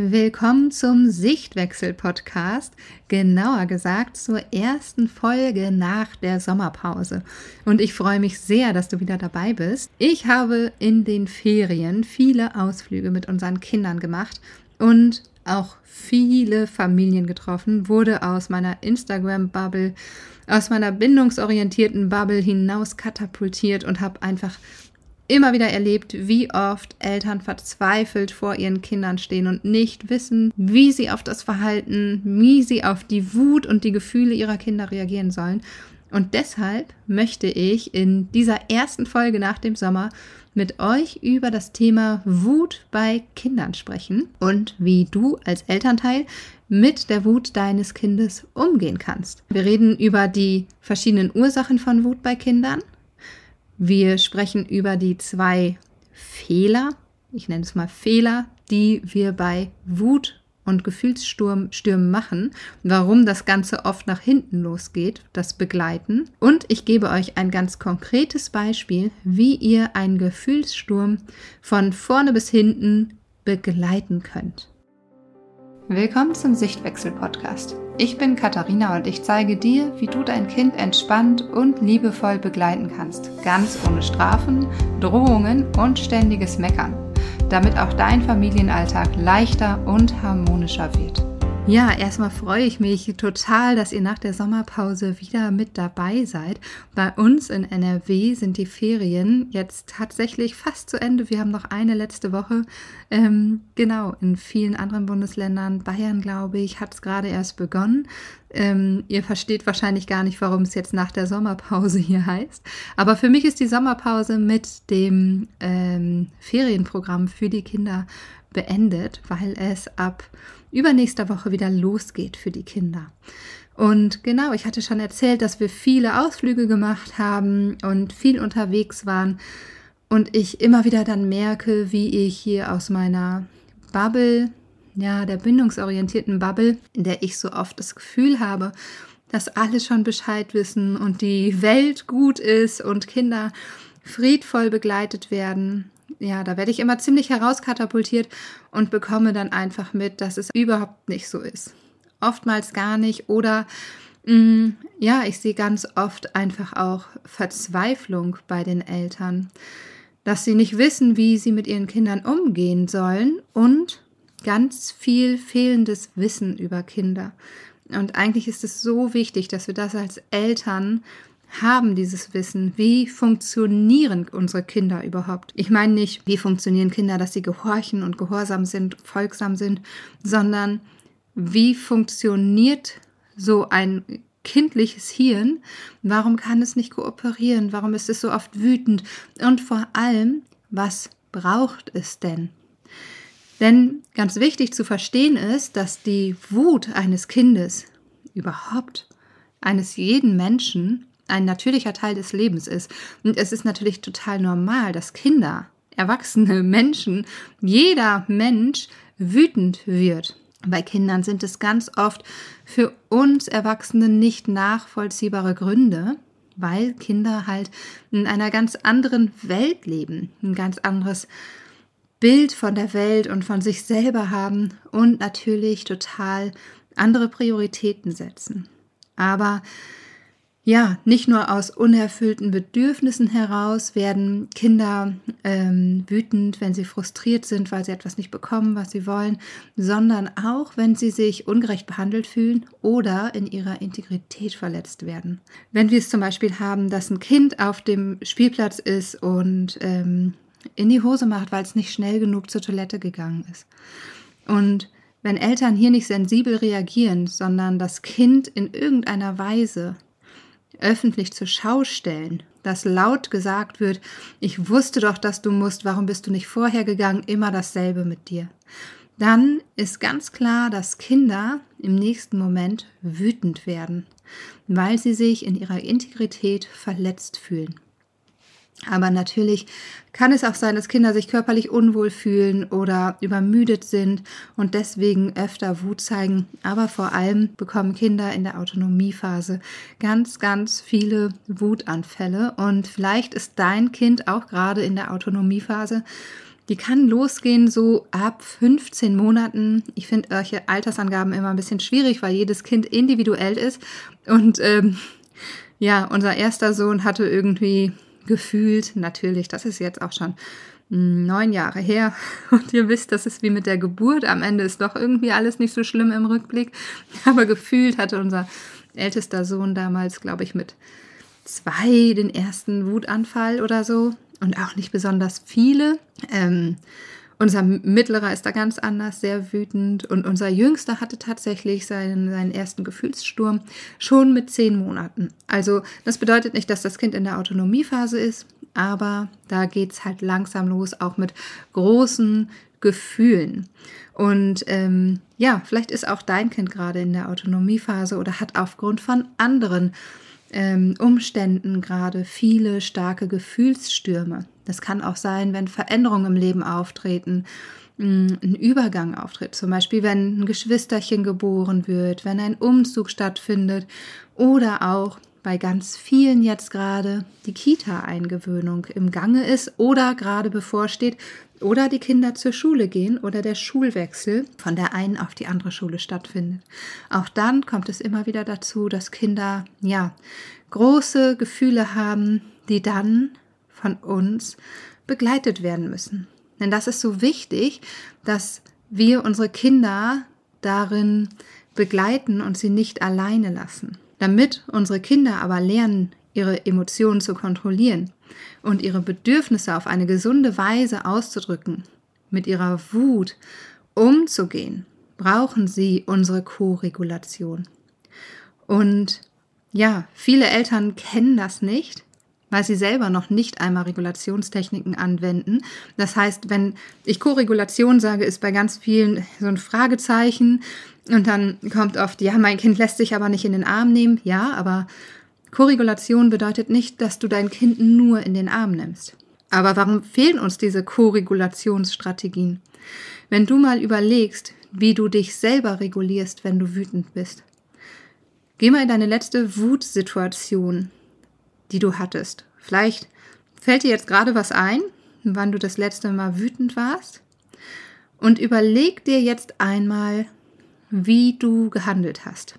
Willkommen zum Sichtwechsel-Podcast, genauer gesagt zur ersten Folge nach der Sommerpause. Und ich freue mich sehr, dass du wieder dabei bist. Ich habe in den Ferien viele Ausflüge mit unseren Kindern gemacht und auch viele Familien getroffen, wurde aus meiner Instagram-Bubble, aus meiner bindungsorientierten Bubble hinaus katapultiert und habe einfach immer wieder erlebt, wie oft Eltern verzweifelt vor ihren Kindern stehen und nicht wissen, wie sie auf das Verhalten, wie sie auf die Wut und die Gefühle ihrer Kinder reagieren sollen. Und deshalb möchte ich in dieser ersten Folge nach dem Sommer mit euch über das Thema Wut bei Kindern sprechen und wie du als Elternteil mit der Wut deines Kindes umgehen kannst. Wir reden über die verschiedenen Ursachen von Wut bei Kindern, wir sprechen über die zwei Fehler, ich nenne es mal Fehler, die wir bei Wut und Gefühlsstürmen machen, warum das Ganze oft nach hinten losgeht, das Begleiten. Und ich gebe euch ein ganz konkretes Beispiel, wie ihr einen Gefühlssturm von vorne bis hinten begleiten könnt. Willkommen zum Sichtwechsel-Podcast. Ich bin Katharina und ich zeige dir, wie du dein Kind entspannt und liebevoll begleiten kannst, ganz ohne Strafen, Drohungen und ständiges Meckern, damit auch dein Familienalltag leichter und harmonischer wird. Ja, erstmal freue ich mich total, dass ihr nach der Sommerpause wieder mit dabei seid. Bei uns in NRW sind die Ferien jetzt tatsächlich fast zu Ende. Wir haben noch eine letzte Woche. Ähm, genau, in vielen anderen Bundesländern, Bayern glaube ich, hat es gerade erst begonnen. Ähm, ihr versteht wahrscheinlich gar nicht, warum es jetzt nach der Sommerpause hier heißt. Aber für mich ist die Sommerpause mit dem ähm, Ferienprogramm für die Kinder beendet, weil es ab übernächster Woche wieder losgeht für die Kinder. Und genau, ich hatte schon erzählt, dass wir viele Ausflüge gemacht haben und viel unterwegs waren. Und ich immer wieder dann merke, wie ich hier aus meiner Bubble, ja, der bindungsorientierten Bubble, in der ich so oft das Gefühl habe, dass alle schon Bescheid wissen und die Welt gut ist und Kinder friedvoll begleitet werden, ja, da werde ich immer ziemlich herauskatapultiert und bekomme dann einfach mit, dass es überhaupt nicht so ist. Oftmals gar nicht oder mh, mm, ja, ich sehe ganz oft einfach auch Verzweiflung bei den Eltern, dass sie nicht wissen, wie sie mit ihren Kindern umgehen sollen und ganz viel fehlendes Wissen über Kinder. Und eigentlich ist es so wichtig, dass wir das als Eltern haben dieses Wissen. Wie funktionieren unsere Kinder überhaupt? Ich meine nicht, wie funktionieren Kinder, dass sie gehorchen und gehorsam sind, folgsam sind, sondern wie funktioniert so ein kindliches Hirn? Warum kann es nicht kooperieren? Warum ist es so oft wütend? Und vor allem, was braucht es denn? Denn ganz wichtig zu verstehen ist, dass die Wut eines Kindes überhaupt eines jeden Menschen ein natürlicher Teil des Lebens ist. Und es ist natürlich total normal, dass Kinder, erwachsene Menschen, jeder Mensch wütend wird. Bei Kindern sind es ganz oft für uns Erwachsene nicht nachvollziehbare Gründe, weil Kinder halt in einer ganz anderen Welt leben, ein ganz anderes Bild von der Welt und von sich selber haben und natürlich total andere Prioritäten setzen. Aber ja, nicht nur aus unerfüllten Bedürfnissen heraus werden Kinder ähm, wütend, wenn sie frustriert sind, weil sie etwas nicht bekommen, was sie wollen, sondern auch, wenn sie sich ungerecht behandelt fühlen oder in ihrer Integrität verletzt werden. Wenn wir es zum Beispiel haben, dass ein Kind auf dem Spielplatz ist und ähm, in die Hose macht, weil es nicht schnell genug zur Toilette gegangen ist. Und wenn Eltern hier nicht sensibel reagieren, sondern das Kind in irgendeiner Weise öffentlich zur Schau stellen, dass laut gesagt wird, ich wusste doch, dass du musst, warum bist du nicht vorher gegangen, immer dasselbe mit dir. Dann ist ganz klar, dass Kinder im nächsten Moment wütend werden, weil sie sich in ihrer Integrität verletzt fühlen. Aber natürlich kann es auch sein, dass Kinder sich körperlich unwohl fühlen oder übermüdet sind und deswegen öfter Wut zeigen. Aber vor allem bekommen Kinder in der Autonomiephase ganz, ganz viele Wutanfälle. Und vielleicht ist dein Kind auch gerade in der Autonomiephase. die kann losgehen so ab 15 Monaten. Ich finde solche Altersangaben immer ein bisschen schwierig, weil jedes Kind individuell ist. Und ähm, ja, unser erster Sohn hatte irgendwie gefühlt, natürlich, das ist jetzt auch schon neun Jahre her. Und ihr wisst, das ist wie mit der Geburt. Am Ende ist doch irgendwie alles nicht so schlimm im Rückblick. Aber gefühlt hatte unser ältester Sohn damals, glaube ich, mit zwei den ersten Wutanfall oder so. Und auch nicht besonders viele. Ähm, unser Mittlerer ist da ganz anders, sehr wütend. Und unser Jüngster hatte tatsächlich seinen, seinen ersten Gefühlssturm schon mit zehn Monaten. Also das bedeutet nicht, dass das Kind in der Autonomiephase ist, aber da geht es halt langsam los, auch mit großen Gefühlen. Und ähm, ja, vielleicht ist auch dein Kind gerade in der Autonomiephase oder hat aufgrund von anderen ähm, Umständen gerade viele starke Gefühlsstürme. Das kann auch sein, wenn Veränderungen im Leben auftreten, mm, ein Übergang auftritt. Zum Beispiel, wenn ein Geschwisterchen geboren wird, wenn ein Umzug stattfindet oder auch bei ganz vielen jetzt gerade die Kita-Eingewöhnung im Gange ist oder gerade bevorsteht oder die Kinder zur Schule gehen oder der Schulwechsel von der einen auf die andere Schule stattfindet. Auch dann kommt es immer wieder dazu, dass Kinder ja große Gefühle haben, die dann von uns begleitet werden müssen. Denn das ist so wichtig, dass wir unsere Kinder darin begleiten und sie nicht alleine lassen. Damit unsere Kinder aber lernen, ihre Emotionen zu kontrollieren und ihre Bedürfnisse auf eine gesunde Weise auszudrücken, mit ihrer Wut umzugehen, brauchen sie unsere Co-Regulation. Und ja, viele Eltern kennen das nicht, weil sie selber noch nicht einmal Regulationstechniken anwenden. Das heißt, wenn ich Co-Regulation sage, ist bei ganz vielen so ein Fragezeichen und dann kommt oft, ja, mein Kind lässt sich aber nicht in den Arm nehmen. Ja, aber Korregulation bedeutet nicht, dass du dein Kind nur in den Arm nimmst. Aber warum fehlen uns diese Korregulationsstrategien? Wenn du mal überlegst, wie du dich selber regulierst, wenn du wütend bist. Geh mal in deine letzte Wutsituation, die du hattest. Vielleicht fällt dir jetzt gerade was ein, wann du das letzte Mal wütend warst. Und überleg dir jetzt einmal, wie du gehandelt hast.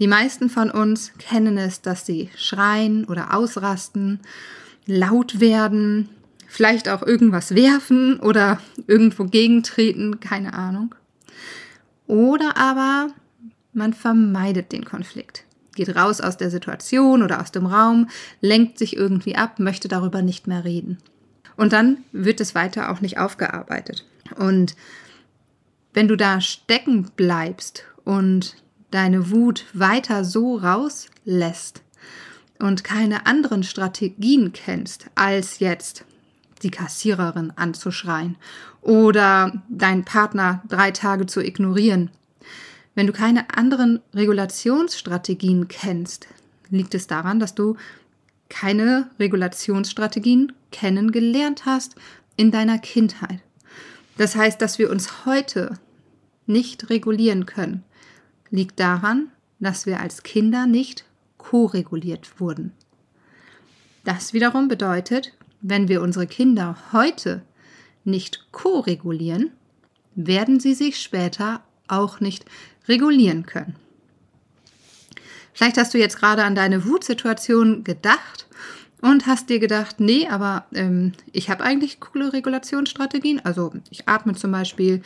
Die meisten von uns kennen es, dass sie schreien oder ausrasten, laut werden, vielleicht auch irgendwas werfen oder irgendwo gegentreten, keine Ahnung. Oder aber man vermeidet den Konflikt, geht raus aus der Situation oder aus dem Raum, lenkt sich irgendwie ab, möchte darüber nicht mehr reden. Und dann wird es weiter auch nicht aufgearbeitet. Und wenn du da stecken bleibst und deine Wut weiter so rauslässt und keine anderen Strategien kennst, als jetzt die Kassiererin anzuschreien oder deinen Partner drei Tage zu ignorieren. Wenn du keine anderen Regulationsstrategien kennst, liegt es daran, dass du keine Regulationsstrategien kennengelernt hast in deiner Kindheit. Das heißt, dass wir uns heute nicht regulieren können, liegt daran, dass wir als Kinder nicht koreguliert wurden. Das wiederum bedeutet, wenn wir unsere Kinder heute nicht koregulieren, werden sie sich später auch nicht regulieren können. Vielleicht hast du jetzt gerade an deine Wutsituation gedacht und hast dir gedacht, nee, aber ähm, ich habe eigentlich coole Regulationsstrategien. Also ich atme zum Beispiel,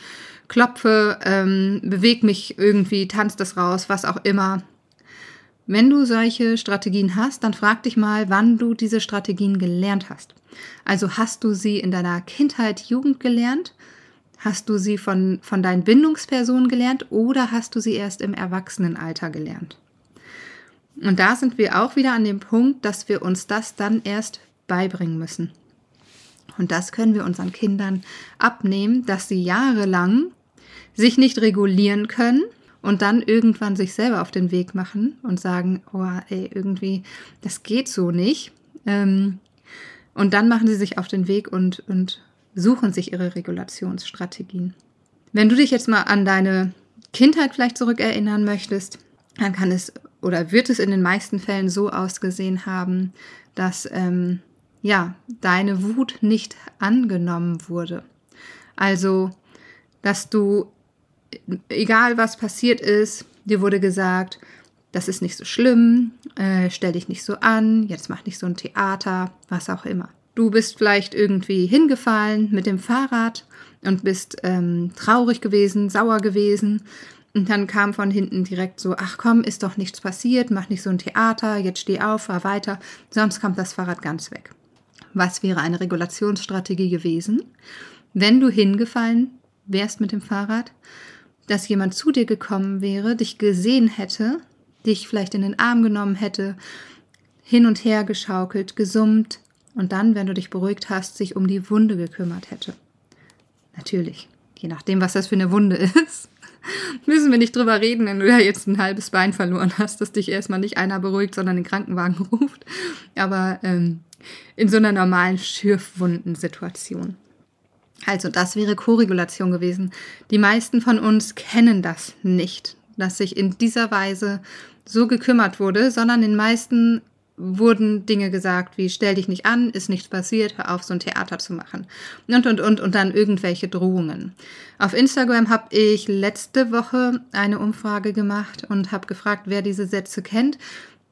klopfe, ähm, bewege mich irgendwie, tanze das raus, was auch immer. Wenn du solche Strategien hast, dann frag dich mal, wann du diese Strategien gelernt hast. Also hast du sie in deiner Kindheit, Jugend gelernt? Hast du sie von, von deinen Bindungspersonen gelernt oder hast du sie erst im Erwachsenenalter gelernt? Und da sind wir auch wieder an dem Punkt, dass wir uns das dann erst beibringen müssen. Und das können wir unseren Kindern abnehmen, dass sie jahrelang sich nicht regulieren können und dann irgendwann sich selber auf den Weg machen und sagen, oh, ey, irgendwie, das geht so nicht. Ähm, und dann machen sie sich auf den Weg und, und suchen sich ihre Regulationsstrategien. Wenn du dich jetzt mal an deine Kindheit vielleicht zurückerinnern möchtest, dann kann es oder wird es in den meisten Fällen so ausgesehen haben, dass ähm, ja, deine Wut nicht angenommen wurde. Also, dass du, egal was passiert ist, dir wurde gesagt, das ist nicht so schlimm, äh, stell dich nicht so an, jetzt mach nicht so ein Theater, was auch immer. Du bist vielleicht irgendwie hingefallen mit dem Fahrrad und bist ähm, traurig gewesen, sauer gewesen. Und dann kam von hinten direkt so, ach komm, ist doch nichts passiert, mach nicht so ein Theater, jetzt steh auf, fahr weiter, sonst kommt das Fahrrad ganz weg. Was wäre eine Regulationsstrategie gewesen, wenn du hingefallen wärst mit dem Fahrrad, dass jemand zu dir gekommen wäre, dich gesehen hätte, dich vielleicht in den Arm genommen hätte, hin und her geschaukelt, gesummt und dann, wenn du dich beruhigt hast, sich um die Wunde gekümmert hätte. Natürlich, je nachdem, was das für eine Wunde ist. Müssen wir nicht drüber reden, wenn du ja jetzt ein halbes Bein verloren hast, dass dich erstmal nicht einer beruhigt, sondern den Krankenwagen ruft. Aber ähm, in so einer normalen Schürfwundensituation. Also das wäre Koregulation gewesen. Die meisten von uns kennen das nicht, dass sich in dieser Weise so gekümmert wurde, sondern den meisten wurden Dinge gesagt wie stell dich nicht an, ist nichts passiert, hör auf, so ein Theater zu machen. Und, und, und, und dann irgendwelche Drohungen. Auf Instagram habe ich letzte Woche eine Umfrage gemacht und habe gefragt, wer diese Sätze kennt.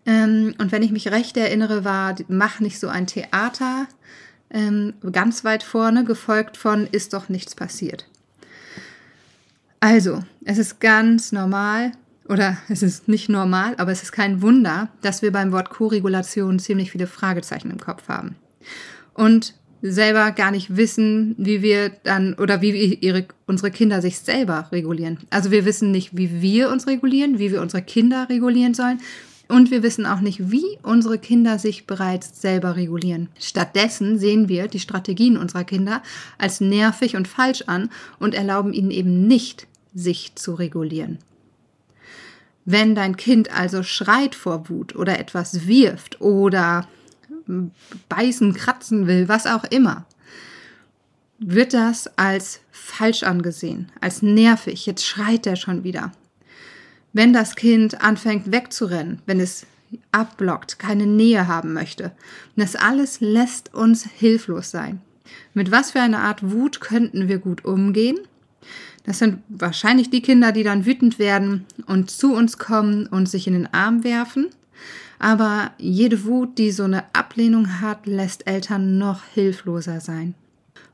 Ähm, und wenn ich mich recht erinnere, war mach nicht so ein Theater ähm, ganz weit vorne, gefolgt von ist doch nichts passiert. Also, es ist ganz normal, oder es ist nicht normal, aber es ist kein Wunder, dass wir beim Wort Koregulation ziemlich viele Fragezeichen im Kopf haben. Und selber gar nicht wissen, wie wir dann oder wie ihre, unsere Kinder sich selber regulieren. Also wir wissen nicht, wie wir uns regulieren, wie wir unsere Kinder regulieren sollen. Und wir wissen auch nicht, wie unsere Kinder sich bereits selber regulieren. Stattdessen sehen wir die Strategien unserer Kinder als nervig und falsch an und erlauben ihnen eben nicht, sich zu regulieren. Wenn dein Kind also schreit vor Wut oder etwas wirft oder beißen, kratzen will, was auch immer, wird das als falsch angesehen, als nervig. Jetzt schreit er schon wieder. Wenn das Kind anfängt wegzurennen, wenn es abblockt, keine Nähe haben möchte, das alles lässt uns hilflos sein. Mit was für einer Art Wut könnten wir gut umgehen? Das sind wahrscheinlich die Kinder, die dann wütend werden und zu uns kommen und sich in den Arm werfen. Aber jede Wut, die so eine Ablehnung hat, lässt Eltern noch hilfloser sein.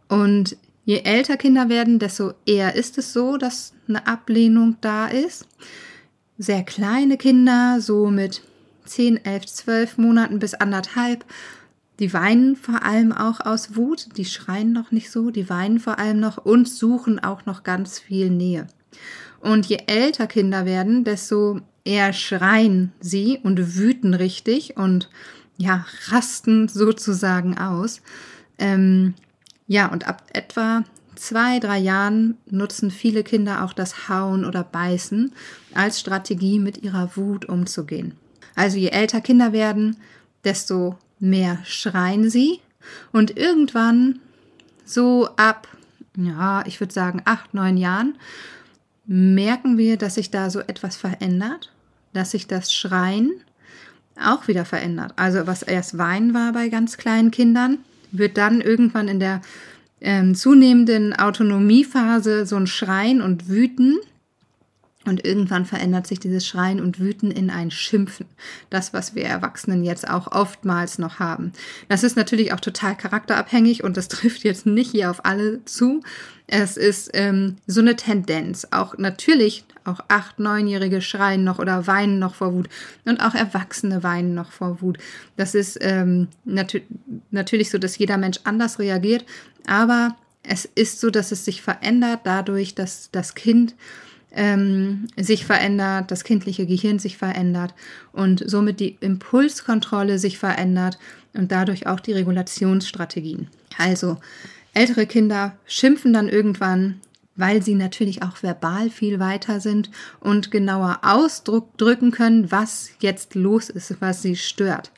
Und je älter Kinder werden, desto eher ist es so, dass eine Ablehnung da ist. Sehr kleine Kinder, so mit 10, 11, 12 Monaten bis anderthalb, die weinen vor allem auch aus Wut, die schreien noch nicht so, die weinen vor allem noch und suchen auch noch ganz viel Nähe. Und je älter Kinder werden, desto eher schreien sie und wüten richtig und ja, rasten sozusagen aus. Ähm, ja, und ab etwa zwei, drei Jahren nutzen viele Kinder auch das Hauen oder Beißen als Strategie, mit ihrer Wut umzugehen. Also je älter Kinder werden, desto mehr schreien sie und irgendwann so ab, ja, ich würde sagen acht, neun Jahren, merken wir, dass sich da so etwas verändert, dass sich das Schreien auch wieder verändert. Also was erst Weinen war bei ganz kleinen Kindern, wird dann irgendwann in der ähm, zunehmenden Autonomiephase so ein Schreien und Wüten und irgendwann verändert sich dieses Schreien und Wüten in ein Schimpfen. Das, was wir Erwachsenen jetzt auch oftmals noch haben. Das ist natürlich auch total charakterabhängig und das trifft jetzt nicht hier auf alle zu. Es ist ähm, so eine Tendenz. Auch natürlich, auch acht, neunjährige schreien noch oder weinen noch vor Wut. Und auch Erwachsene weinen noch vor Wut. Das ist ähm, nat natürlich so, dass jeder Mensch anders reagiert. Aber es ist so, dass es sich verändert dadurch, dass das Kind ähm, sich verändert, das kindliche Gehirn sich verändert und somit die Impulskontrolle sich verändert und dadurch auch die Regulationsstrategien. Also ältere Kinder schimpfen dann irgendwann, weil sie natürlich auch verbal viel weiter sind und genauer ausdrücken können, was jetzt los ist, was sie stört.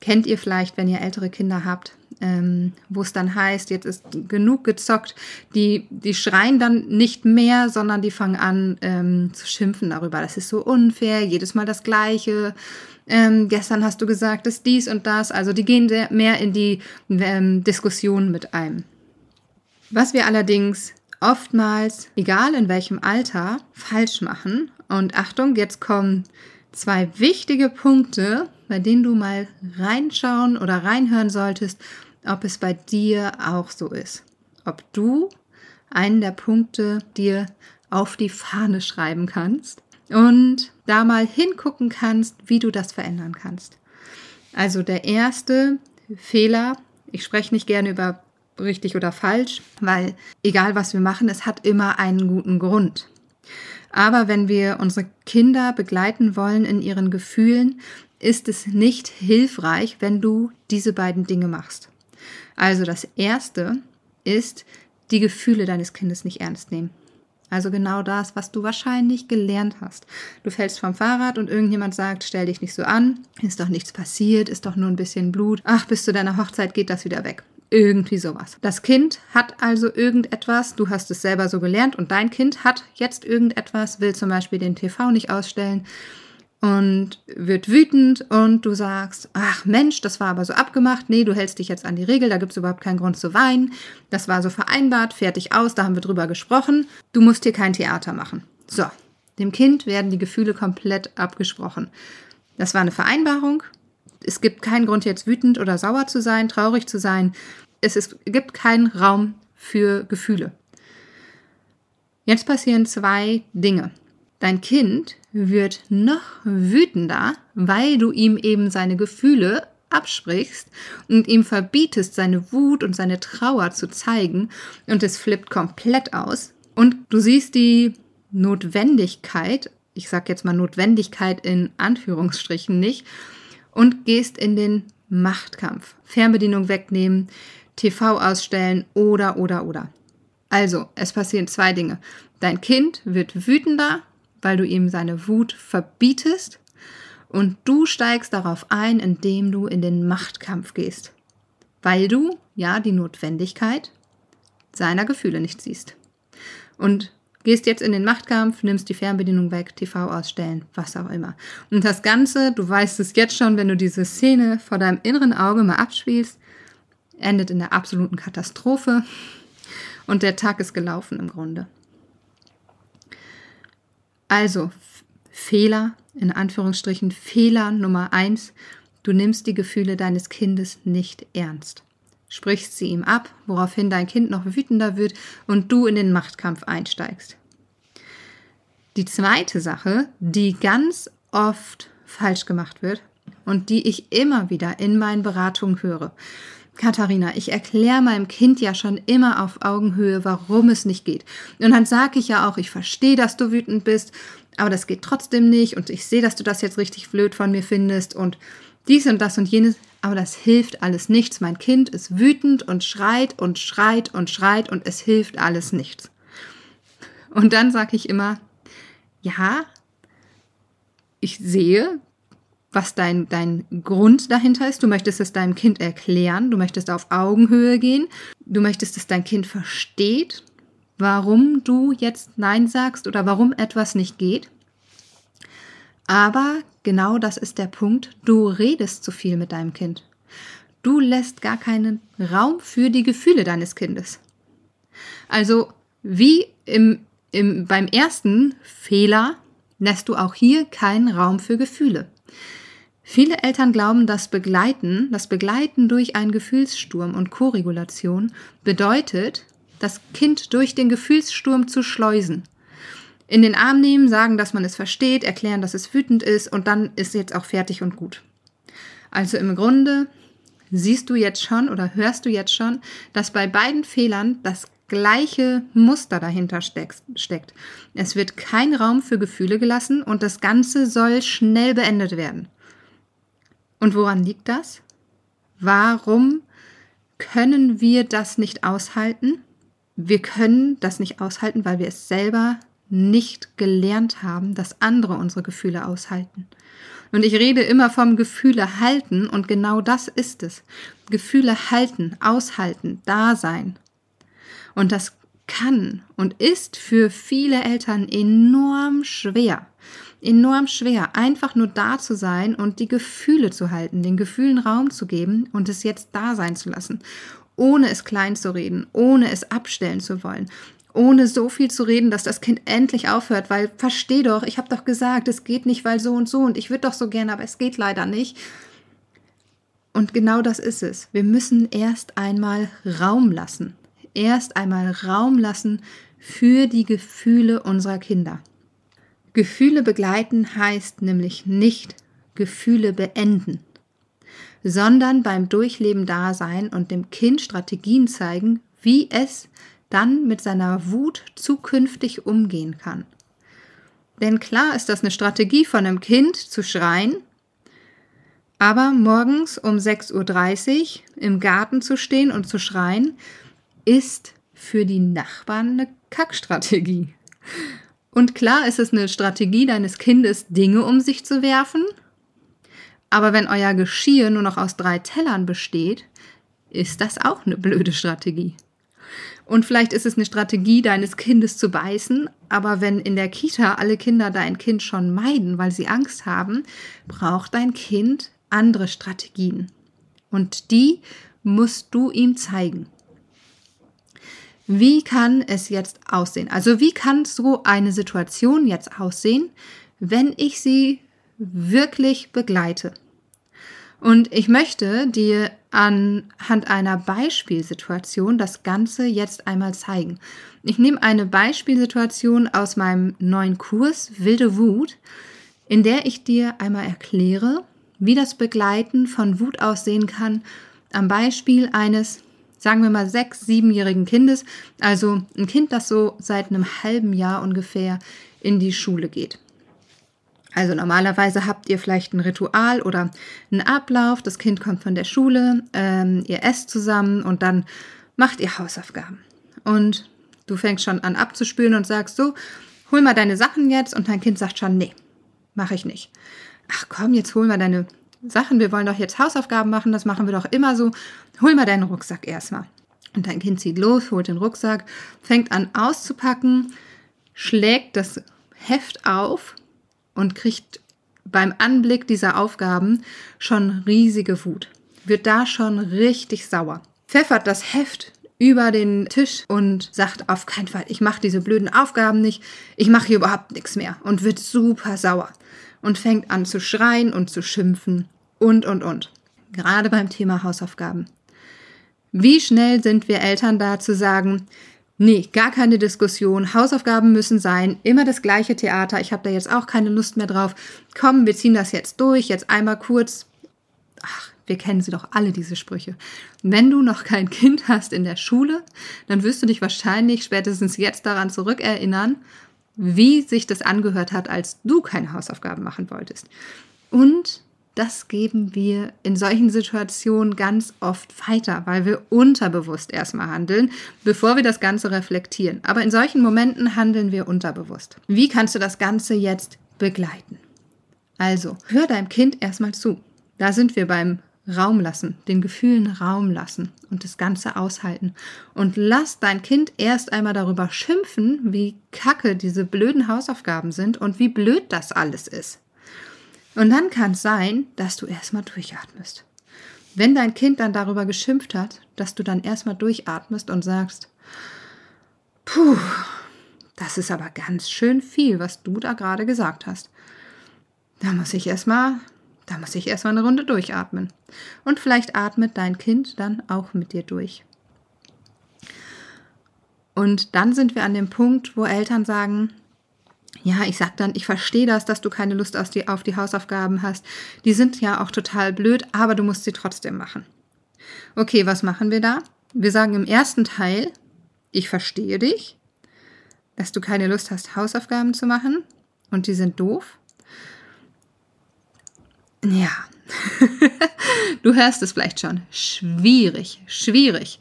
Kennt ihr vielleicht, wenn ihr ältere Kinder habt, ähm, wo es dann heißt, jetzt ist genug gezockt, die, die schreien dann nicht mehr, sondern die fangen an ähm, zu schimpfen darüber. Das ist so unfair, jedes Mal das Gleiche. Ähm, gestern hast du gesagt, dass dies und das. Also die gehen mehr in die ähm, Diskussion mit einem. Was wir allerdings oftmals, egal in welchem Alter, falsch machen. Und Achtung, jetzt kommen zwei wichtige Punkte, bei denen du mal reinschauen oder reinhören solltest, ob es bei dir auch so ist. Ob du einen der Punkte dir auf die Fahne schreiben kannst und da mal hingucken kannst, wie du das verändern kannst. Also der erste Fehler, ich spreche nicht gerne über richtig oder falsch, weil egal was wir machen, es hat immer einen guten Grund. Aber wenn wir unsere Kinder begleiten wollen in ihren Gefühlen, ist es nicht hilfreich, wenn du diese beiden Dinge machst. Also das Erste ist, die Gefühle deines Kindes nicht ernst nehmen. Also genau das, was du wahrscheinlich gelernt hast. Du fällst vom Fahrrad und irgendjemand sagt, stell dich nicht so an, ist doch nichts passiert, ist doch nur ein bisschen Blut. Ach, bis zu deiner Hochzeit geht das wieder weg. Irgendwie sowas. Das Kind hat also irgendetwas, du hast es selber so gelernt und dein Kind hat jetzt irgendetwas, will zum Beispiel den TV nicht ausstellen und wird wütend und du sagst, ach Mensch, das war aber so abgemacht, nee, du hältst dich jetzt an die Regel, da gibt es überhaupt keinen Grund zu weinen, das war so vereinbart, fertig aus, da haben wir drüber gesprochen, du musst hier kein Theater machen. So, dem Kind werden die Gefühle komplett abgesprochen. Das war eine Vereinbarung, es gibt keinen Grund jetzt wütend oder sauer zu sein, traurig zu sein, es ist, gibt keinen Raum für Gefühle. Jetzt passieren zwei Dinge. Dein Kind wird noch wütender, weil du ihm eben seine Gefühle absprichst und ihm verbietest, seine Wut und seine Trauer zu zeigen und es flippt komplett aus. Und du siehst die Notwendigkeit, ich sag jetzt mal Notwendigkeit in Anführungsstrichen nicht, und gehst in den Machtkampf. Fernbedienung wegnehmen, TV ausstellen oder, oder, oder. Also, es passieren zwei Dinge. Dein Kind wird wütender weil du ihm seine Wut verbietest und du steigst darauf ein, indem du in den Machtkampf gehst, weil du ja die Notwendigkeit seiner Gefühle nicht siehst. Und gehst jetzt in den Machtkampf, nimmst die Fernbedienung weg, TV ausstellen, was auch immer. Und das Ganze, du weißt es jetzt schon, wenn du diese Szene vor deinem inneren Auge mal abspielst, endet in der absoluten Katastrophe und der Tag ist gelaufen im Grunde. Also Fehler, in Anführungsstrichen Fehler Nummer eins, du nimmst die Gefühle deines Kindes nicht ernst. Sprichst sie ihm ab, woraufhin dein Kind noch wütender wird und du in den Machtkampf einsteigst. Die zweite Sache, die ganz oft falsch gemacht wird und die ich immer wieder in meinen Beratungen höre, Katharina, ich erkläre meinem Kind ja schon immer auf Augenhöhe, warum es nicht geht. Und dann sage ich ja auch, ich verstehe, dass du wütend bist, aber das geht trotzdem nicht und ich sehe, dass du das jetzt richtig blöd von mir findest und dies und das und jenes, aber das hilft alles nichts. Mein Kind ist wütend und schreit und schreit und schreit und es hilft alles nichts. Und dann sage ich immer, ja, ich sehe, was dein, dein Grund dahinter ist. Du möchtest es deinem Kind erklären, du möchtest auf Augenhöhe gehen, du möchtest, dass dein Kind versteht, warum du jetzt Nein sagst oder warum etwas nicht geht. Aber genau das ist der Punkt, du redest zu viel mit deinem Kind. Du lässt gar keinen Raum für die Gefühle deines Kindes. Also wie im, im, beim ersten Fehler lässt du auch hier keinen Raum für Gefühle. Viele Eltern glauben, dass Begleiten, das Begleiten durch einen Gefühlssturm und Koregulation bedeutet, das Kind durch den Gefühlssturm zu schleusen. In den Arm nehmen, sagen, dass man es versteht, erklären, dass es wütend ist und dann ist jetzt auch fertig und gut. Also im Grunde siehst du jetzt schon oder hörst du jetzt schon, dass bei beiden Fehlern das gleiche Muster dahinter steckt. Es wird kein Raum für Gefühle gelassen und das Ganze soll schnell beendet werden. Und woran liegt das? Warum können wir das nicht aushalten? Wir können das nicht aushalten, weil wir es selber nicht gelernt haben, dass andere unsere Gefühle aushalten. Und ich rede immer vom Gefühle halten und genau das ist es. Gefühle halten, aushalten, da sein. Und das kann und ist für viele Eltern enorm schwer. Enorm schwer, einfach nur da zu sein und die Gefühle zu halten, den Gefühlen Raum zu geben und es jetzt da sein zu lassen, ohne es klein zu reden, ohne es abstellen zu wollen, ohne so viel zu reden, dass das Kind endlich aufhört, weil versteh doch, ich habe doch gesagt, es geht nicht, weil so und so und ich würde doch so gerne, aber es geht leider nicht. Und genau das ist es. Wir müssen erst einmal Raum lassen erst einmal Raum lassen für die Gefühle unserer Kinder. Gefühle begleiten heißt nämlich nicht Gefühle beenden, sondern beim Durchleben da sein und dem Kind Strategien zeigen, wie es dann mit seiner Wut zukünftig umgehen kann. Denn klar ist das eine Strategie von einem Kind zu schreien, aber morgens um 6.30 Uhr im Garten zu stehen und zu schreien, ist für die Nachbarn eine Kackstrategie. Und klar ist es eine Strategie deines Kindes, Dinge um sich zu werfen. Aber wenn euer Geschirr nur noch aus drei Tellern besteht, ist das auch eine blöde Strategie. Und vielleicht ist es eine Strategie deines Kindes zu beißen, aber wenn in der Kita alle Kinder dein Kind schon meiden, weil sie Angst haben, braucht dein Kind andere Strategien. Und die musst du ihm zeigen. Wie kann es jetzt aussehen? Also wie kann so eine Situation jetzt aussehen, wenn ich sie wirklich begleite? Und ich möchte dir anhand einer Beispielsituation das Ganze jetzt einmal zeigen. Ich nehme eine Beispielsituation aus meinem neuen Kurs Wilde Wut, in der ich dir einmal erkläre, wie das Begleiten von Wut aussehen kann, am Beispiel eines sagen wir mal, sechs, siebenjährigen Kindes, also ein Kind, das so seit einem halben Jahr ungefähr in die Schule geht. Also normalerweise habt ihr vielleicht ein Ritual oder einen Ablauf, das Kind kommt von der Schule, ähm, ihr esst zusammen und dann macht ihr Hausaufgaben. Und du fängst schon an abzuspülen und sagst so, hol mal deine Sachen jetzt und dein Kind sagt schon, nee, mache ich nicht. Ach komm, jetzt hol mal deine Sachen, wir wollen doch jetzt Hausaufgaben machen, das machen wir doch immer so. Hol mal deinen Rucksack erstmal. Und dein Kind zieht los, holt den Rucksack, fängt an auszupacken, schlägt das Heft auf und kriegt beim Anblick dieser Aufgaben schon riesige Wut. Wird da schon richtig sauer. Pfeffert das Heft über den Tisch und sagt auf keinen Fall, ich mache diese blöden Aufgaben nicht, ich mache hier überhaupt nichts mehr und wird super sauer und fängt an zu schreien und zu schimpfen und, und, und. Gerade beim Thema Hausaufgaben. Wie schnell sind wir Eltern da zu sagen, nee, gar keine Diskussion, Hausaufgaben müssen sein, immer das gleiche Theater, ich habe da jetzt auch keine Lust mehr drauf. Komm, wir ziehen das jetzt durch, jetzt einmal kurz. Ach, wir kennen sie doch alle, diese Sprüche. Wenn du noch kein Kind hast in der Schule, dann wirst du dich wahrscheinlich spätestens jetzt daran zurückerinnern, wie sich das angehört hat, als du keine Hausaufgaben machen wolltest. Und das geben wir in solchen Situationen ganz oft weiter, weil wir unterbewusst erstmal handeln, bevor wir das Ganze reflektieren. Aber in solchen Momenten handeln wir unterbewusst. Wie kannst du das Ganze jetzt begleiten? Also, hör deinem Kind erstmal zu. Da sind wir beim Raum lassen, den Gefühlen Raum lassen und das Ganze aushalten. Und lass dein Kind erst einmal darüber schimpfen, wie kacke diese blöden Hausaufgaben sind und wie blöd das alles ist. Und dann kann es sein, dass du erstmal durchatmest. Wenn dein Kind dann darüber geschimpft hat, dass du dann erstmal durchatmest und sagst, puh, das ist aber ganz schön viel, was du da gerade gesagt hast. Da muss ich erstmal, da muss ich erstmal eine Runde durchatmen. Und vielleicht atmet dein Kind dann auch mit dir durch. Und dann sind wir an dem Punkt, wo Eltern sagen, ja, ich sag dann, ich verstehe das, dass du keine Lust auf die, auf die Hausaufgaben hast. Die sind ja auch total blöd, aber du musst sie trotzdem machen. Okay, was machen wir da? Wir sagen im ersten Teil, ich verstehe dich, dass du keine Lust hast, Hausaufgaben zu machen und die sind doof. Ja, du hörst es vielleicht schon. Schwierig, schwierig.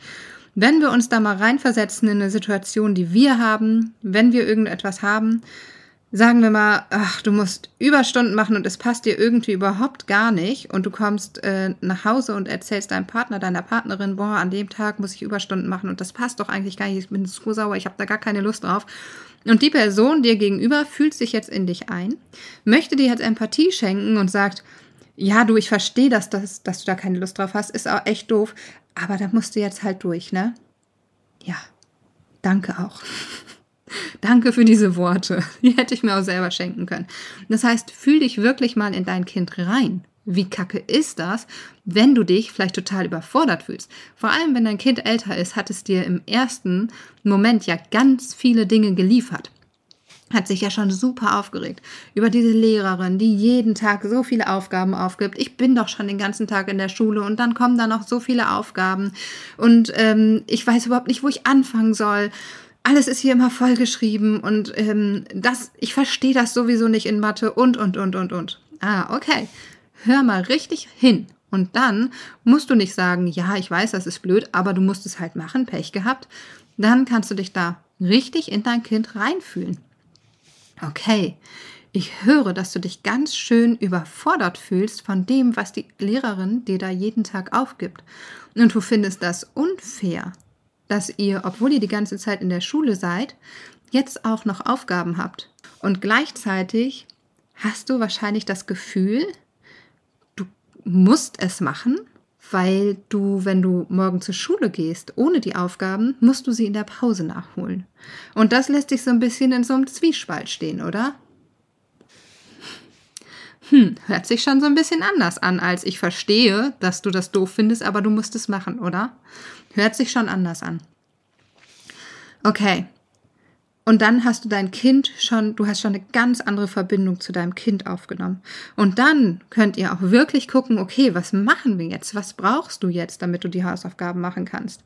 Wenn wir uns da mal reinversetzen in eine Situation, die wir haben, wenn wir irgendetwas haben, sagen wir mal, ach, du musst Überstunden machen und es passt dir irgendwie überhaupt gar nicht und du kommst äh, nach Hause und erzählst deinem Partner, deiner Partnerin, boah, an dem Tag muss ich Überstunden machen und das passt doch eigentlich gar nicht, ich bin so sauer, ich habe da gar keine Lust drauf. Und die Person dir gegenüber fühlt sich jetzt in dich ein, möchte dir jetzt Empathie schenken und sagt, ja, du, ich verstehe, dass, dass, dass du da keine Lust drauf hast, ist auch echt doof, aber da musst du jetzt halt durch, ne? Ja, danke auch. Danke für diese Worte. Die hätte ich mir auch selber schenken können. Das heißt, fühl dich wirklich mal in dein Kind rein. Wie kacke ist das, wenn du dich vielleicht total überfordert fühlst? Vor allem, wenn dein Kind älter ist, hat es dir im ersten Moment ja ganz viele Dinge geliefert. Hat sich ja schon super aufgeregt über diese Lehrerin, die jeden Tag so viele Aufgaben aufgibt. Ich bin doch schon den ganzen Tag in der Schule und dann kommen da noch so viele Aufgaben und ähm, ich weiß überhaupt nicht, wo ich anfangen soll alles ist hier immer vollgeschrieben und ähm, das, ich verstehe das sowieso nicht in Mathe und, und, und, und, und. Ah, okay. Hör mal richtig hin. Und dann musst du nicht sagen, ja, ich weiß, das ist blöd, aber du musst es halt machen, Pech gehabt. Dann kannst du dich da richtig in dein Kind reinfühlen. Okay, ich höre, dass du dich ganz schön überfordert fühlst von dem, was die Lehrerin dir da jeden Tag aufgibt. Und du findest das unfair dass ihr, obwohl ihr die ganze Zeit in der Schule seid, jetzt auch noch Aufgaben habt. Und gleichzeitig hast du wahrscheinlich das Gefühl, du musst es machen, weil du, wenn du morgen zur Schule gehst, ohne die Aufgaben, musst du sie in der Pause nachholen. Und das lässt dich so ein bisschen in so einem Zwiespalt stehen, oder? Hm, hört sich schon so ein bisschen anders an, als ich verstehe, dass du das doof findest, aber du musst es machen, oder? Hört sich schon anders an. Okay. Und dann hast du dein Kind schon, du hast schon eine ganz andere Verbindung zu deinem Kind aufgenommen. Und dann könnt ihr auch wirklich gucken, okay, was machen wir jetzt? Was brauchst du jetzt, damit du die Hausaufgaben machen kannst?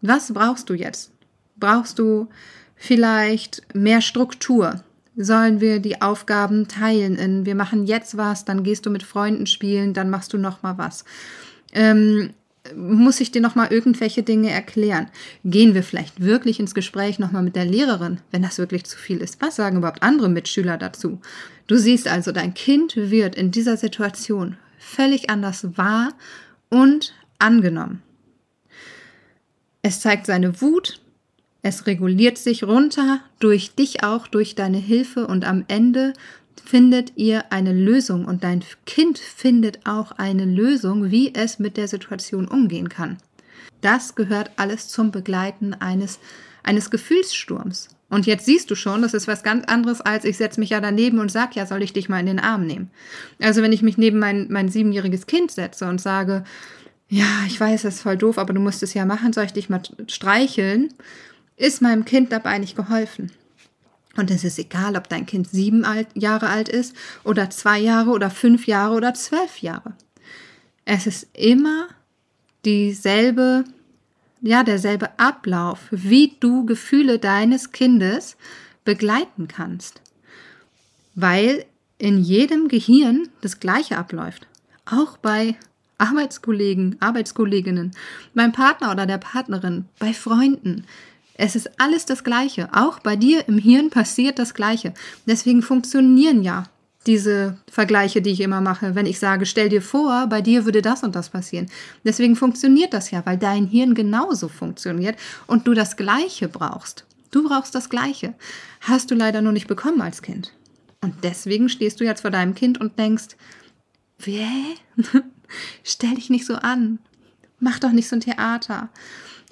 Was brauchst du jetzt? Brauchst du vielleicht mehr Struktur? Sollen wir die Aufgaben teilen in, wir machen jetzt was, dann gehst du mit Freunden spielen, dann machst du noch mal was. Ähm, muss ich dir noch mal irgendwelche Dinge erklären? Gehen wir vielleicht wirklich ins Gespräch noch mal mit der Lehrerin, wenn das wirklich zu viel ist? Was sagen überhaupt andere Mitschüler dazu? Du siehst also, dein Kind wird in dieser Situation völlig anders wahr und angenommen. Es zeigt seine Wut, es reguliert sich runter durch dich auch, durch deine Hilfe und am Ende findet ihr eine Lösung und dein Kind findet auch eine Lösung, wie es mit der Situation umgehen kann. Das gehört alles zum Begleiten eines, eines Gefühlssturms. Und jetzt siehst du schon, das ist was ganz anderes, als ich setze mich ja daneben und sage, ja, soll ich dich mal in den Arm nehmen. Also wenn ich mich neben mein, mein siebenjähriges Kind setze und sage, ja, ich weiß, das ist voll doof, aber du musst es ja machen, soll ich dich mal streicheln, ist meinem Kind dabei nicht geholfen. Und es ist egal, ob dein Kind sieben Jahre alt ist oder zwei Jahre oder fünf Jahre oder zwölf Jahre. Es ist immer dieselbe, ja, derselbe Ablauf, wie du Gefühle deines Kindes begleiten kannst. Weil in jedem Gehirn das Gleiche abläuft. Auch bei Arbeitskollegen, Arbeitskolleginnen, beim Partner oder der Partnerin, bei Freunden. Es ist alles das Gleiche. Auch bei dir im Hirn passiert das Gleiche. Deswegen funktionieren ja diese Vergleiche, die ich immer mache, wenn ich sage, stell dir vor, bei dir würde das und das passieren. Deswegen funktioniert das ja, weil dein Hirn genauso funktioniert und du das Gleiche brauchst. Du brauchst das Gleiche. Hast du leider nur nicht bekommen als Kind. Und deswegen stehst du jetzt vor deinem Kind und denkst, Wer? stell dich nicht so an. Mach doch nicht so ein Theater.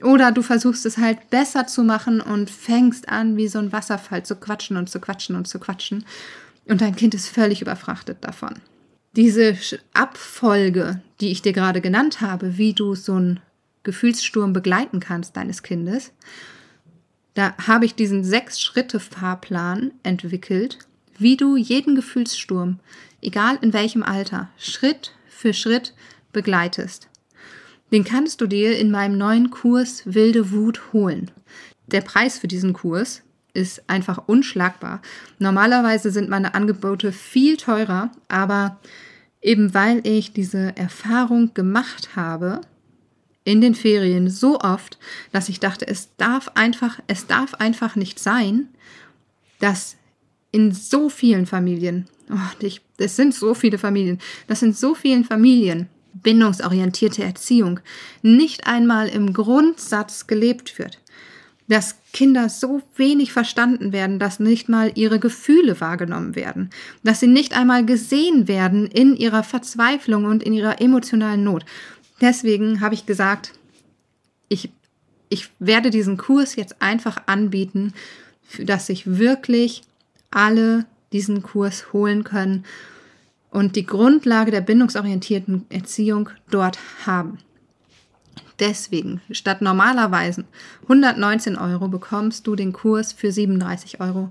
Oder du versuchst es halt besser zu machen und fängst an, wie so ein Wasserfall zu quatschen und zu quatschen und zu quatschen. Und dein Kind ist völlig überfrachtet davon. Diese Abfolge, die ich dir gerade genannt habe, wie du so einen Gefühlssturm begleiten kannst deines Kindes, da habe ich diesen Sechs-Schritte-Fahrplan entwickelt, wie du jeden Gefühlssturm, egal in welchem Alter, Schritt für Schritt begleitest. Den kannst du dir in meinem neuen Kurs Wilde Wut holen. Der Preis für diesen Kurs ist einfach unschlagbar. Normalerweise sind meine Angebote viel teurer, aber eben weil ich diese Erfahrung gemacht habe, in den Ferien so oft, dass ich dachte, es darf einfach, es darf einfach nicht sein, dass in so vielen Familien, oh, ich, es sind so viele Familien, dass in so vielen Familien bindungsorientierte Erziehung nicht einmal im Grundsatz gelebt wird. Dass Kinder so wenig verstanden werden, dass nicht mal ihre Gefühle wahrgenommen werden, dass sie nicht einmal gesehen werden in ihrer Verzweiflung und in ihrer emotionalen Not. Deswegen habe ich gesagt, ich, ich werde diesen Kurs jetzt einfach anbieten, dass sich wirklich alle diesen Kurs holen können und die Grundlage der bindungsorientierten Erziehung dort haben. Deswegen, statt normalerweise 119 Euro bekommst du den Kurs für 37 Euro.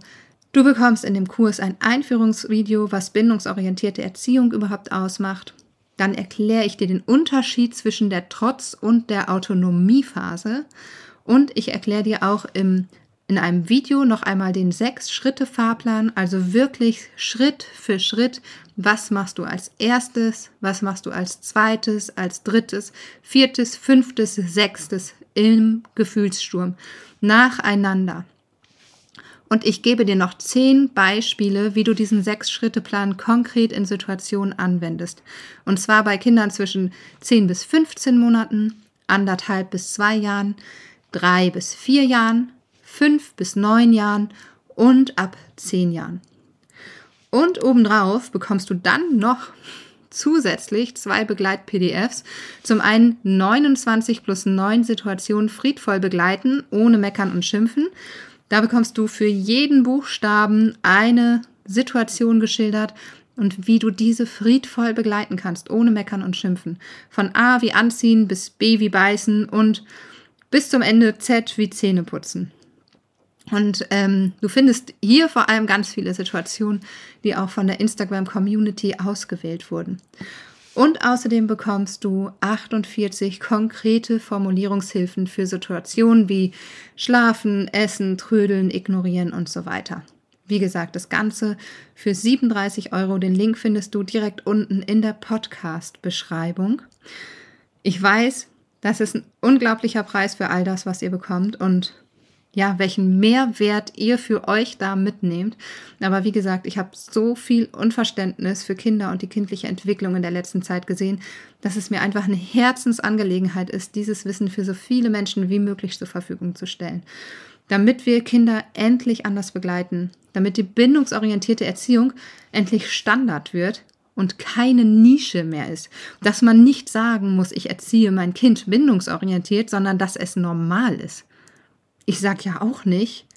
Du bekommst in dem Kurs ein Einführungsvideo, was bindungsorientierte Erziehung überhaupt ausmacht. Dann erkläre ich dir den Unterschied zwischen der Trotz- und der Autonomiephase. Und ich erkläre dir auch im in einem Video noch einmal den Sechs-Schritte-Fahrplan, also wirklich Schritt für Schritt, was machst du als erstes, was machst du als zweites, als drittes, viertes, fünftes, sechstes im Gefühlssturm nacheinander. Und ich gebe dir noch zehn Beispiele, wie du diesen Sechs-Schritte-Plan konkret in Situationen anwendest. Und zwar bei Kindern zwischen 10 bis 15 Monaten, anderthalb bis zwei Jahren, drei bis vier Jahren, fünf bis neun Jahren und ab zehn Jahren. Und obendrauf bekommst du dann noch zusätzlich zwei Begleit-PDFs. Zum einen 29 plus 9 Situationen friedvoll begleiten, ohne meckern und schimpfen. Da bekommst du für jeden Buchstaben eine Situation geschildert und wie du diese friedvoll begleiten kannst, ohne meckern und schimpfen. Von A wie anziehen bis B wie beißen und bis zum Ende Z wie Zähne putzen. Und ähm, du findest hier vor allem ganz viele Situationen, die auch von der Instagram-Community ausgewählt wurden. Und außerdem bekommst du 48 konkrete Formulierungshilfen für Situationen wie Schlafen, Essen, Trödeln, Ignorieren und so weiter. Wie gesagt, das Ganze für 37 Euro. Den Link findest du direkt unten in der Podcast-Beschreibung. Ich weiß, das ist ein unglaublicher Preis für all das, was ihr bekommt. Und ja, welchen Mehrwert ihr für euch da mitnehmt. Aber wie gesagt, ich habe so viel Unverständnis für Kinder und die kindliche Entwicklung in der letzten Zeit gesehen, dass es mir einfach eine Herzensangelegenheit ist, dieses Wissen für so viele Menschen wie möglich zur Verfügung zu stellen. Damit wir Kinder endlich anders begleiten, damit die bindungsorientierte Erziehung endlich Standard wird und keine Nische mehr ist. Dass man nicht sagen muss, ich erziehe mein Kind bindungsorientiert, sondern dass es normal ist. Ich sage ja auch nicht,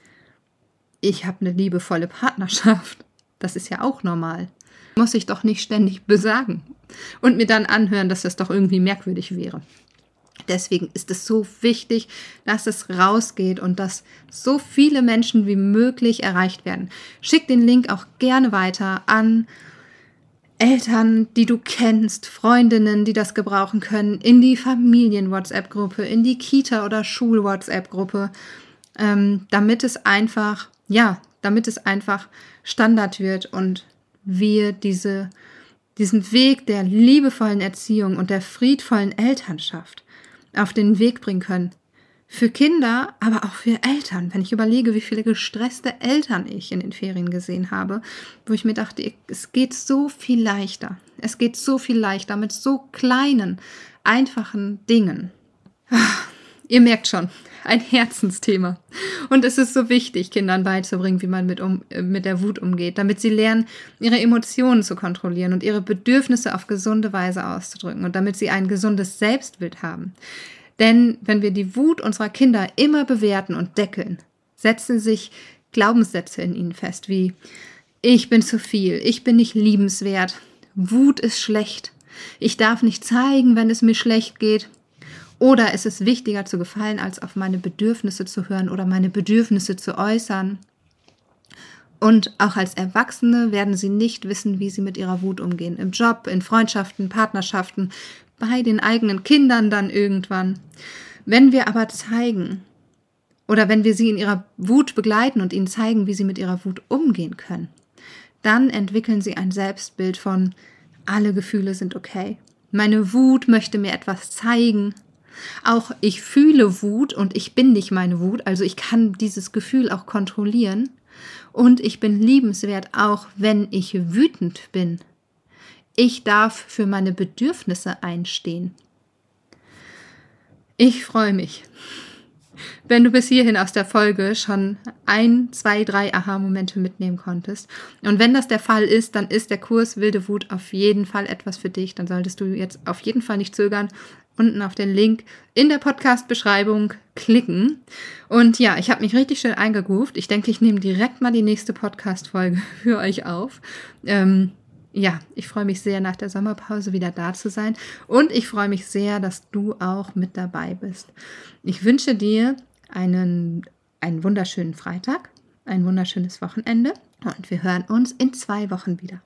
ich habe eine liebevolle Partnerschaft. Das ist ja auch normal. Muss ich doch nicht ständig besagen und mir dann anhören, dass das doch irgendwie merkwürdig wäre. Deswegen ist es so wichtig, dass es rausgeht und dass so viele Menschen wie möglich erreicht werden. Schick den Link auch gerne weiter an Eltern, die du kennst, Freundinnen, die das gebrauchen können, in die Familien-WhatsApp-Gruppe, in die Kita- oder Schul-WhatsApp-Gruppe ähm, damit es einfach, ja, damit es einfach Standard wird und wir diese, diesen Weg der liebevollen Erziehung und der friedvollen Elternschaft auf den Weg bringen können. Für Kinder, aber auch für Eltern. Wenn ich überlege, wie viele gestresste Eltern ich in den Ferien gesehen habe, wo ich mir dachte, es geht so viel leichter. Es geht so viel leichter mit so kleinen, einfachen Dingen. Ah, ihr merkt schon, ein Herzensthema. Und es ist so wichtig, Kindern beizubringen, wie man mit, um, äh, mit der Wut umgeht, damit sie lernen, ihre Emotionen zu kontrollieren und ihre Bedürfnisse auf gesunde Weise auszudrücken und damit sie ein gesundes Selbstbild haben. Denn wenn wir die Wut unserer Kinder immer bewerten und deckeln, setzen sich Glaubenssätze in ihnen fest, wie ich bin zu viel, ich bin nicht liebenswert, Wut ist schlecht, ich darf nicht zeigen, wenn es mir schlecht geht, oder es ist wichtiger zu gefallen, als auf meine Bedürfnisse zu hören oder meine Bedürfnisse zu äußern. Und auch als Erwachsene werden sie nicht wissen, wie sie mit ihrer Wut umgehen. Im Job, in Freundschaften, Partnerschaften, bei den eigenen Kindern dann irgendwann. Wenn wir aber zeigen, oder wenn wir sie in ihrer Wut begleiten und ihnen zeigen, wie sie mit ihrer Wut umgehen können, dann entwickeln sie ein Selbstbild von, alle Gefühle sind okay. Meine Wut möchte mir etwas zeigen Auch ich fühle Wut und ich bin nicht meine Wut, also ich kann dieses Gefühl auch kontrollieren. Und ich bin liebenswert, auch wenn ich wütend bin. Ich darf für meine Bedürfnisse einstehen. Ich freue mich, wenn du bis hierhin aus der Folge schon ein, zwei, drei Aha-Momente mitnehmen konntest. Und wenn das der Fall ist, dann ist der Kurs Wilde Wut auf jeden Fall etwas für dich. Dann solltest du jetzt auf jeden Fall nicht zögern, unten auf den Link in der Podcast-Beschreibung klicken. Und ja, ich habe mich richtig schön eingegroovt. Ich denke, ich nehme direkt mal die nächste Podcast-Folge für euch auf. Ähm, ja, ich freue mich sehr, nach der Sommerpause wieder da zu sein. Und ich freue mich sehr, dass du auch mit dabei bist. Ich wünsche dir einen, einen wunderschönen Freitag, ein wunderschönes Wochenende und wir hören uns in zwei Wochen wieder.